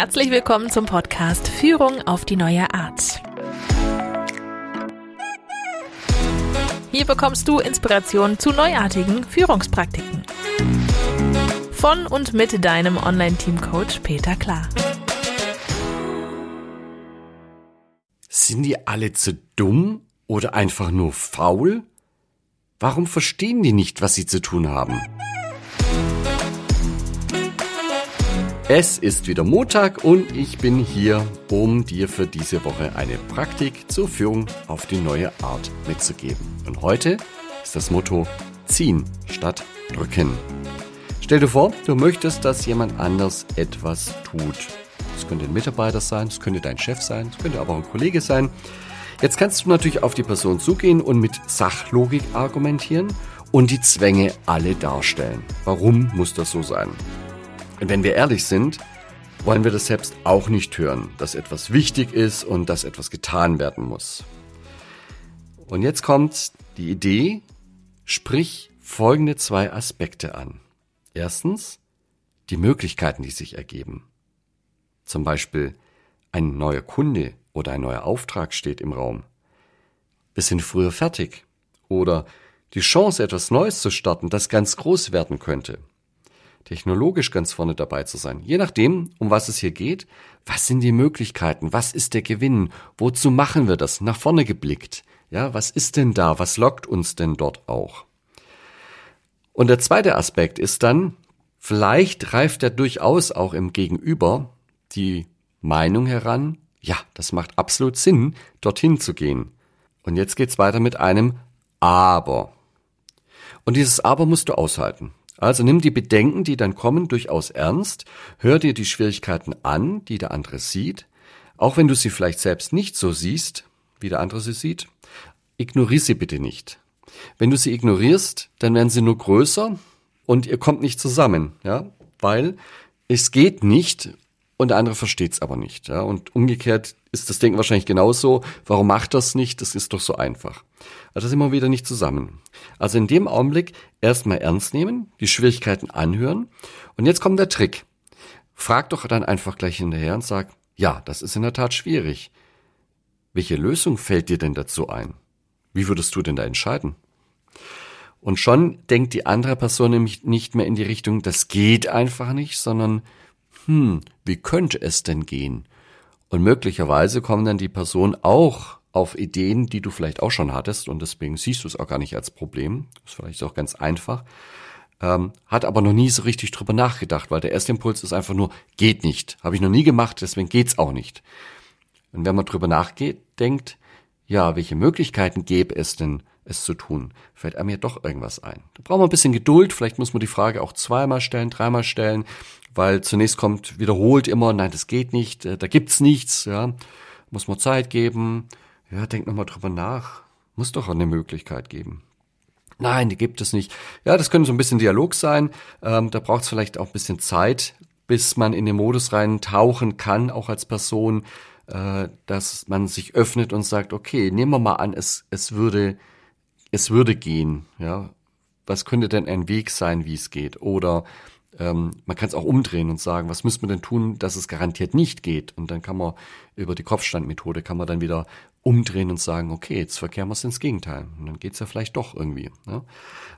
Herzlich willkommen zum Podcast Führung auf die neue Art. Hier bekommst du Inspiration zu neuartigen Führungspraktiken. Von und mit deinem Online-Team-Coach Peter Klar. Sind die alle zu dumm oder einfach nur faul? Warum verstehen die nicht, was sie zu tun haben? Es ist wieder Montag und ich bin hier, um dir für diese Woche eine Praktik zur Führung auf die neue Art mitzugeben. Und heute ist das Motto ziehen statt drücken. Stell dir vor, du möchtest, dass jemand anders etwas tut. Es könnte ein Mitarbeiter sein, es könnte dein Chef sein, es könnte aber auch ein Kollege sein. Jetzt kannst du natürlich auf die Person zugehen und mit Sachlogik argumentieren und die Zwänge alle darstellen. Warum muss das so sein? Und wenn wir ehrlich sind, wollen wir das selbst auch nicht hören, dass etwas wichtig ist und dass etwas getan werden muss. Und jetzt kommt die Idee, sprich folgende zwei Aspekte an. Erstens, die Möglichkeiten, die sich ergeben. Zum Beispiel ein neuer Kunde oder ein neuer Auftrag steht im Raum. Wir sind früher fertig. Oder die Chance, etwas Neues zu starten, das ganz groß werden könnte technologisch ganz vorne dabei zu sein. Je nachdem, um was es hier geht, was sind die Möglichkeiten, was ist der Gewinn, wozu machen wir das, nach vorne geblickt. Ja, was ist denn da, was lockt uns denn dort auch? Und der zweite Aspekt ist dann, vielleicht reift er durchaus auch im Gegenüber die Meinung heran, ja, das macht absolut Sinn, dorthin zu gehen. Und jetzt geht's weiter mit einem Aber. Und dieses Aber musst du aushalten. Also nimm die Bedenken, die dann kommen, durchaus ernst, hör dir die Schwierigkeiten an, die der andere sieht, auch wenn du sie vielleicht selbst nicht so siehst, wie der andere sie sieht, ignoriere sie bitte nicht. Wenn du sie ignorierst, dann werden sie nur größer und ihr kommt nicht zusammen, ja, weil es geht nicht und der andere versteht es aber nicht, ja, und umgekehrt ist das Denken wahrscheinlich genauso. Warum macht das nicht? Das ist doch so einfach. Also das sind wir wieder nicht zusammen. Also in dem Augenblick erstmal ernst nehmen, die Schwierigkeiten anhören. Und jetzt kommt der Trick. Frag doch dann einfach gleich hinterher und sag, ja, das ist in der Tat schwierig. Welche Lösung fällt dir denn dazu ein? Wie würdest du denn da entscheiden? Und schon denkt die andere Person nämlich nicht mehr in die Richtung, das geht einfach nicht, sondern, hm, wie könnte es denn gehen? Und möglicherweise kommen dann die Personen auch auf Ideen, die du vielleicht auch schon hattest und deswegen siehst du es auch gar nicht als Problem. Das ist vielleicht auch ganz einfach. Ähm, hat aber noch nie so richtig drüber nachgedacht, weil der erste Impuls ist einfach nur, geht nicht. Habe ich noch nie gemacht, deswegen geht's auch nicht. Und wenn man drüber nachdenkt, ja, welche Möglichkeiten gäbe es denn, es zu tun, fällt einem ja doch irgendwas ein. Da braucht man ein bisschen Geduld, vielleicht muss man die Frage auch zweimal stellen, dreimal stellen, weil zunächst kommt wiederholt immer, nein, das geht nicht, äh, da gibt's nichts, ja, muss man Zeit geben, ja, denk nochmal drüber nach, muss doch eine Möglichkeit geben. Nein, die gibt es nicht. Ja, das könnte so ein bisschen Dialog sein, ähm, da braucht es vielleicht auch ein bisschen Zeit, bis man in den Modus rein tauchen kann, auch als Person, äh, dass man sich öffnet und sagt, okay, nehmen wir mal an, es, es würde, es würde gehen, ja. Was könnte denn ein Weg sein, wie es geht? Oder ähm, man kann es auch umdrehen und sagen, was müsste man denn tun, dass es garantiert nicht geht? Und dann kann man über die Kopfstandmethode kann man dann wieder umdrehen und sagen, okay, jetzt verkehren wir es ins Gegenteil. Und dann geht's ja vielleicht doch irgendwie. Ne?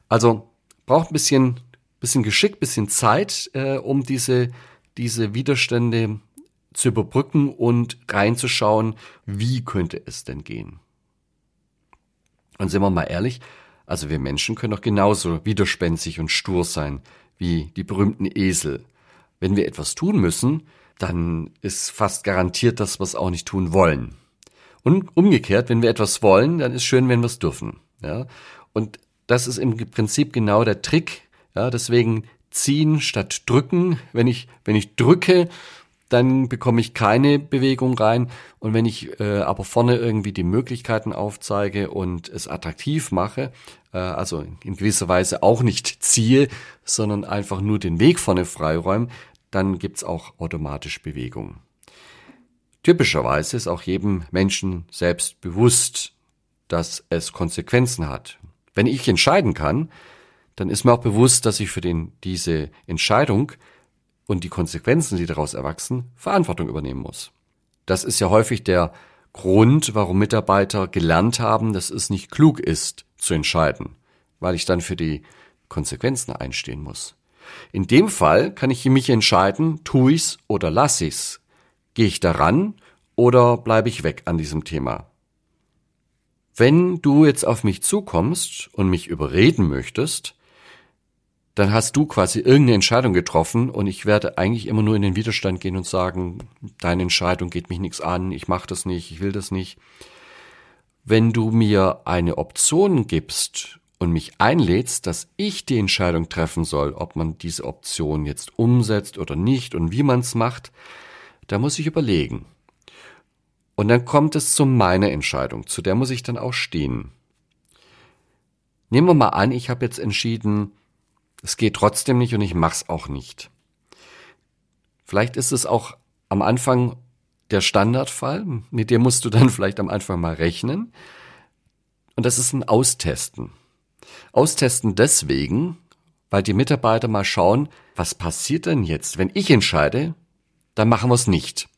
Also braucht ein bisschen, bisschen Geschick, bisschen Zeit, äh, um diese, diese Widerstände zu überbrücken und reinzuschauen, wie könnte es denn gehen. Und sind wir mal ehrlich, also wir Menschen können doch genauso widerspenstig und stur sein wie die berühmten Esel. Wenn wir etwas tun müssen, dann ist fast garantiert, dass wir es auch nicht tun wollen. Und umgekehrt, wenn wir etwas wollen, dann ist schön, wenn wir es dürfen. Ja? Und das ist im Prinzip genau der Trick. Ja? Deswegen ziehen statt drücken. Wenn ich, wenn ich drücke, dann bekomme ich keine Bewegung rein. Und wenn ich äh, aber vorne irgendwie die Möglichkeiten aufzeige und es attraktiv mache, äh, also in gewisser Weise auch nicht ziehe, sondern einfach nur den Weg vorne freiräume, dann gibt's auch automatisch Bewegung. Typischerweise ist auch jedem Menschen selbst bewusst, dass es Konsequenzen hat. Wenn ich entscheiden kann, dann ist mir auch bewusst, dass ich für den, diese Entscheidung und die Konsequenzen, die daraus erwachsen, Verantwortung übernehmen muss. Das ist ja häufig der Grund, warum Mitarbeiter gelernt haben, dass es nicht klug ist, zu entscheiden, weil ich dann für die Konsequenzen einstehen muss. In dem Fall kann ich mich entscheiden, tue ich's oder lass ich's. Gehe ich daran oder bleibe ich weg an diesem Thema? Wenn du jetzt auf mich zukommst und mich überreden möchtest, dann hast du quasi irgendeine Entscheidung getroffen und ich werde eigentlich immer nur in den Widerstand gehen und sagen, deine Entscheidung geht mich nichts an, ich mache das nicht, ich will das nicht. Wenn du mir eine Option gibst und mich einlädst, dass ich die Entscheidung treffen soll, ob man diese Option jetzt umsetzt oder nicht und wie man es macht, da muss ich überlegen. Und dann kommt es zu meiner Entscheidung, zu der muss ich dann auch stehen. Nehmen wir mal an, ich habe jetzt entschieden, es geht trotzdem nicht und ich mach's auch nicht. Vielleicht ist es auch am Anfang der Standardfall, mit dem musst du dann vielleicht am Anfang mal rechnen. Und das ist ein Austesten. Austesten deswegen, weil die Mitarbeiter mal schauen, was passiert denn jetzt, wenn ich entscheide, dann machen wir es nicht.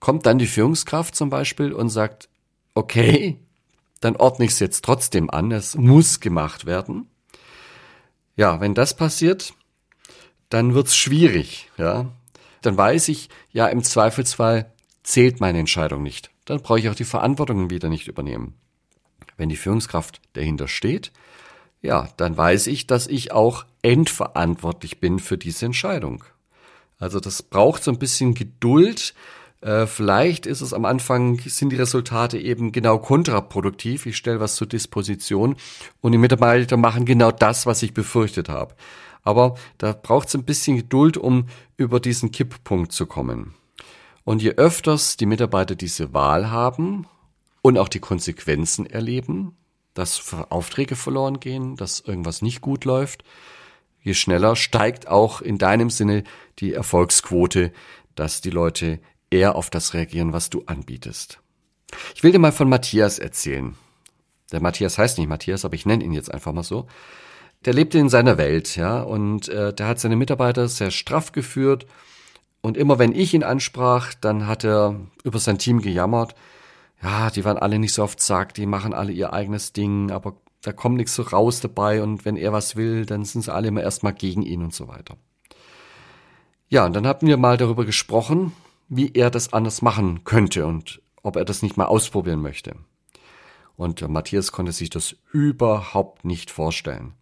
Kommt dann die Führungskraft zum Beispiel und sagt, okay, dann ordne ich es jetzt trotzdem an, es muss gemacht werden. Ja, wenn das passiert, dann wird's schwierig, ja. Dann weiß ich, ja, im Zweifelsfall zählt meine Entscheidung nicht. Dann brauche ich auch die Verantwortung wieder nicht übernehmen. Wenn die Führungskraft dahinter steht, ja, dann weiß ich, dass ich auch endverantwortlich bin für diese Entscheidung. Also das braucht so ein bisschen Geduld, äh, vielleicht ist es am Anfang, sind die Resultate eben genau kontraproduktiv. Ich stelle was zur Disposition und die Mitarbeiter machen genau das, was ich befürchtet habe. Aber da braucht es ein bisschen Geduld, um über diesen Kipppunkt zu kommen. Und je öfters die Mitarbeiter diese Wahl haben und auch die Konsequenzen erleben, dass Aufträge verloren gehen, dass irgendwas nicht gut läuft, je schneller steigt auch in deinem Sinne die Erfolgsquote, dass die Leute eher auf das reagieren, was du anbietest. Ich will dir mal von Matthias erzählen. Der Matthias heißt nicht Matthias, aber ich nenne ihn jetzt einfach mal so. Der lebte in seiner Welt, ja, und äh, der hat seine Mitarbeiter sehr straff geführt. Und immer wenn ich ihn ansprach, dann hat er über sein Team gejammert. Ja, die waren alle nicht so oft Zack, die machen alle ihr eigenes Ding, aber da kommt nichts so raus dabei und wenn er was will, dann sind sie alle immer erstmal gegen ihn und so weiter. Ja, und dann hatten wir mal darüber gesprochen, wie er das anders machen könnte und ob er das nicht mal ausprobieren möchte. Und Matthias konnte sich das überhaupt nicht vorstellen.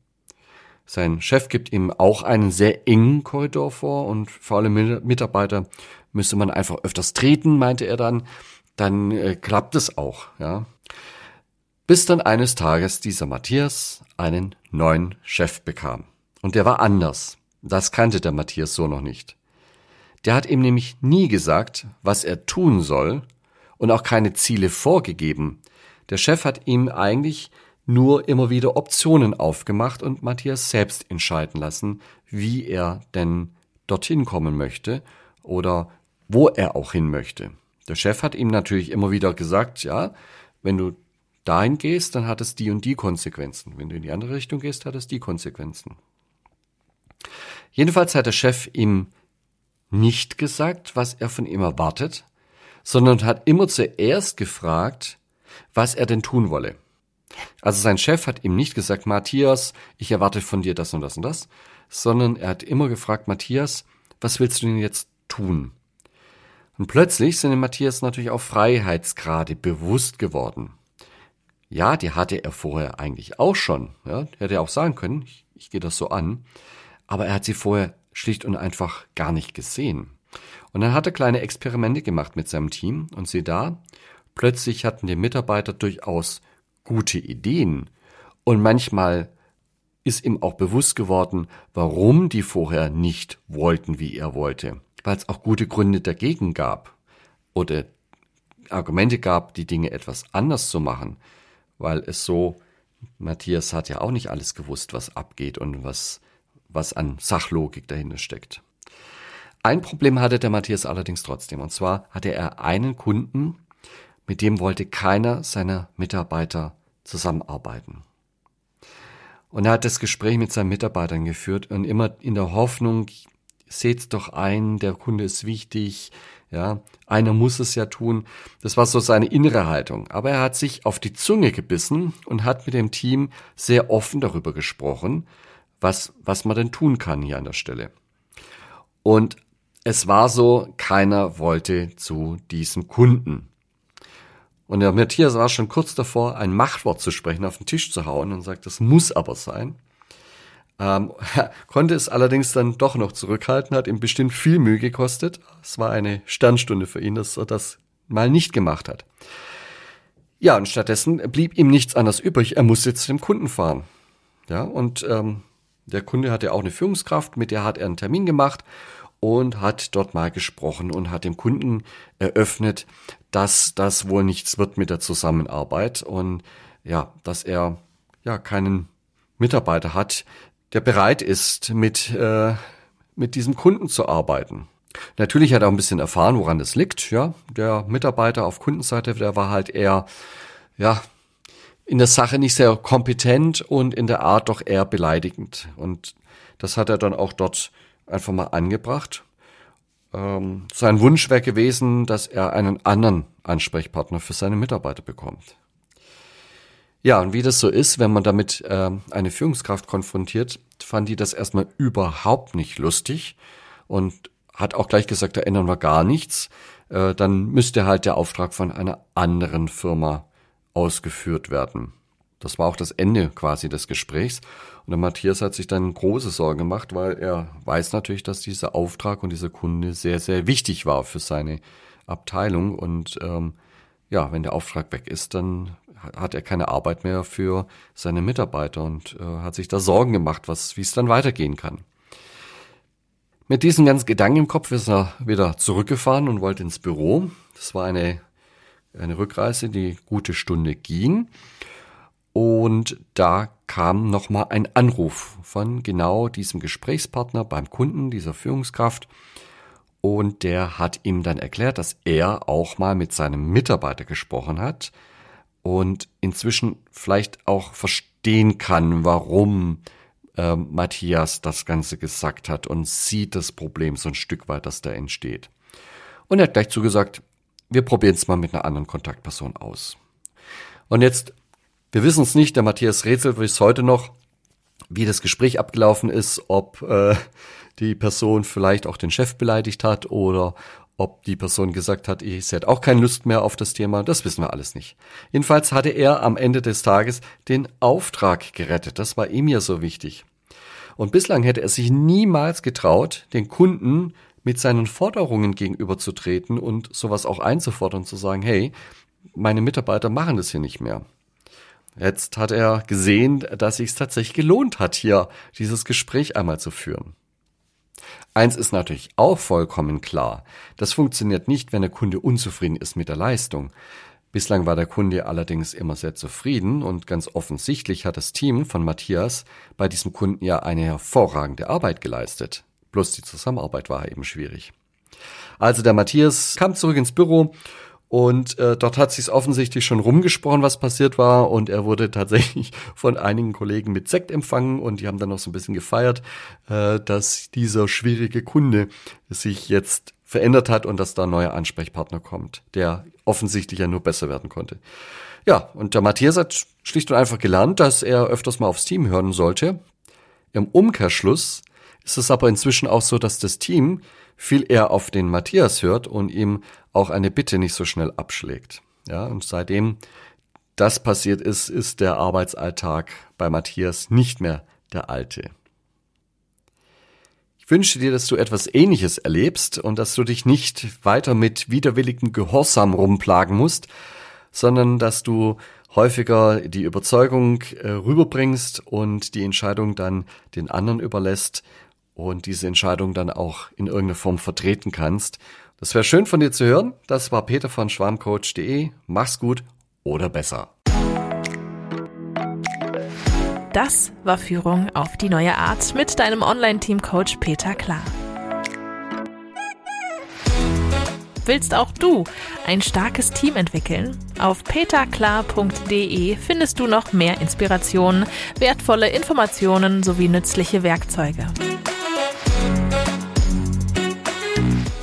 Sein Chef gibt ihm auch einen sehr engen Korridor vor und vor allem Mitarbeiter müsste man einfach öfters treten, meinte er dann. Dann äh, klappt es auch, ja. Bis dann eines Tages dieser Matthias einen neuen Chef bekam. Und der war anders. Das kannte der Matthias so noch nicht. Der hat ihm nämlich nie gesagt, was er tun soll und auch keine Ziele vorgegeben. Der Chef hat ihm eigentlich nur immer wieder Optionen aufgemacht und Matthias selbst entscheiden lassen, wie er denn dorthin kommen möchte oder wo er auch hin möchte. Der Chef hat ihm natürlich immer wieder gesagt, ja, wenn du dahin gehst, dann hat es die und die Konsequenzen. Wenn du in die andere Richtung gehst, hat es die Konsequenzen. Jedenfalls hat der Chef ihm nicht gesagt, was er von ihm erwartet, sondern hat immer zuerst gefragt, was er denn tun wolle. Also sein Chef hat ihm nicht gesagt, Matthias, ich erwarte von dir das und das und das, sondern er hat immer gefragt, Matthias, was willst du denn jetzt tun? Und plötzlich sind dem Matthias natürlich auch Freiheitsgrade bewusst geworden. Ja, die hatte er vorher eigentlich auch schon. Ja, hätte er auch sagen können, ich, ich gehe das so an. Aber er hat sie vorher schlicht und einfach gar nicht gesehen. Und dann hat er kleine Experimente gemacht mit seinem Team und sieh da, plötzlich hatten die Mitarbeiter durchaus gute Ideen. Und manchmal ist ihm auch bewusst geworden, warum die vorher nicht wollten, wie er wollte, weil es auch gute Gründe dagegen gab oder Argumente gab, die Dinge etwas anders zu machen, weil es so, Matthias hat ja auch nicht alles gewusst, was abgeht und was was an Sachlogik dahinter steckt. Ein Problem hatte der Matthias allerdings trotzdem. Und zwar hatte er einen Kunden, mit dem wollte keiner seiner Mitarbeiter zusammenarbeiten. Und er hat das Gespräch mit seinen Mitarbeitern geführt und immer in der Hoffnung, seht's doch ein, der Kunde ist wichtig, ja, einer muss es ja tun. Das war so seine innere Haltung. Aber er hat sich auf die Zunge gebissen und hat mit dem Team sehr offen darüber gesprochen, was, was man denn tun kann hier an der Stelle. Und es war so, keiner wollte zu diesem Kunden. Und der Matthias war schon kurz davor, ein Machtwort zu sprechen, auf den Tisch zu hauen und sagt, das muss aber sein. Ähm, konnte es allerdings dann doch noch zurückhalten, hat ihm bestimmt viel Mühe gekostet. Es war eine Sternstunde für ihn, dass er das mal nicht gemacht hat. Ja, und stattdessen blieb ihm nichts anderes übrig. Er musste zu dem Kunden fahren. Ja, und ähm, der Kunde hatte auch eine Führungskraft, mit der hat er einen Termin gemacht und hat dort mal gesprochen und hat dem Kunden eröffnet, dass das wohl nichts wird mit der Zusammenarbeit und ja, dass er ja keinen Mitarbeiter hat, der bereit ist, mit, äh, mit diesem Kunden zu arbeiten. Natürlich hat er auch ein bisschen erfahren, woran das liegt. Ja, der Mitarbeiter auf Kundenseite, der war halt eher, ja, in der Sache nicht sehr kompetent und in der Art doch eher beleidigend. Und das hat er dann auch dort einfach mal angebracht. Ähm, sein Wunsch wäre gewesen, dass er einen anderen Ansprechpartner für seine Mitarbeiter bekommt. Ja, und wie das so ist, wenn man damit äh, eine Führungskraft konfrontiert, fand die das erstmal überhaupt nicht lustig und hat auch gleich gesagt, da ändern wir gar nichts. Äh, dann müsste halt der Auftrag von einer anderen Firma ausgeführt werden. Das war auch das Ende quasi des Gesprächs. Und der Matthias hat sich dann große Sorgen gemacht, weil er weiß natürlich, dass dieser Auftrag und dieser Kunde sehr, sehr wichtig war für seine Abteilung. Und ähm, ja, wenn der Auftrag weg ist, dann hat er keine Arbeit mehr für seine Mitarbeiter und äh, hat sich da Sorgen gemacht, was, wie es dann weitergehen kann. Mit diesen ganzen Gedanken im Kopf ist er wieder zurückgefahren und wollte ins Büro. Das war eine, eine Rückreise, die gute Stunde ging. Und da kam nochmal ein Anruf von genau diesem Gesprächspartner beim Kunden, dieser Führungskraft. Und der hat ihm dann erklärt, dass er auch mal mit seinem Mitarbeiter gesprochen hat und inzwischen vielleicht auch verstehen kann, warum äh, Matthias das Ganze gesagt hat und sieht das Problem so ein Stück weit, das da entsteht. Und er hat gleich zugesagt, wir probieren es mal mit einer anderen Kontaktperson aus. Und jetzt wir wissen es nicht, der Matthias rätselt bis heute noch, wie das Gespräch abgelaufen ist, ob äh, die Person vielleicht auch den Chef beleidigt hat oder ob die Person gesagt hat, ich hätte auch keine Lust mehr auf das Thema, das wissen wir alles nicht. Jedenfalls hatte er am Ende des Tages den Auftrag gerettet. Das war ihm ja so wichtig. Und bislang hätte er sich niemals getraut, den Kunden mit seinen Forderungen gegenüberzutreten und sowas auch einzufordern, zu sagen, hey, meine Mitarbeiter machen das hier nicht mehr. Jetzt hat er gesehen, dass sich tatsächlich gelohnt hat, hier dieses Gespräch einmal zu führen. Eins ist natürlich auch vollkommen klar. Das funktioniert nicht, wenn der Kunde unzufrieden ist mit der Leistung. Bislang war der Kunde allerdings immer sehr zufrieden und ganz offensichtlich hat das Team von Matthias bei diesem Kunden ja eine hervorragende Arbeit geleistet. Bloß die Zusammenarbeit war eben schwierig. Also der Matthias kam zurück ins Büro und äh, dort hat sich offensichtlich schon rumgesprochen, was passiert war. Und er wurde tatsächlich von einigen Kollegen mit Sekt empfangen und die haben dann noch so ein bisschen gefeiert, äh, dass dieser schwierige Kunde sich jetzt verändert hat und dass da ein neuer Ansprechpartner kommt, der offensichtlich ja nur besser werden konnte. Ja, und der Matthias hat schlicht und einfach gelernt, dass er öfters mal aufs Team hören sollte. Im Umkehrschluss ist es aber inzwischen auch so, dass das Team viel eher auf den Matthias hört und ihm auch eine Bitte nicht so schnell abschlägt. Ja, und seitdem das passiert ist, ist der Arbeitsalltag bei Matthias nicht mehr der alte. Ich wünsche dir, dass du etwas Ähnliches erlebst und dass du dich nicht weiter mit widerwilligem Gehorsam rumplagen musst, sondern dass du häufiger die Überzeugung äh, rüberbringst und die Entscheidung dann den anderen überlässt und diese Entscheidung dann auch in irgendeiner Form vertreten kannst. Das wäre schön von dir zu hören. Das war Peter von schwarmcoach.de. Mach's gut oder besser. Das war Führung auf die neue Art mit deinem Online-Team-Coach Peter Klar. Willst auch du ein starkes Team entwickeln? Auf peterklar.de findest du noch mehr Inspirationen, wertvolle Informationen sowie nützliche Werkzeuge.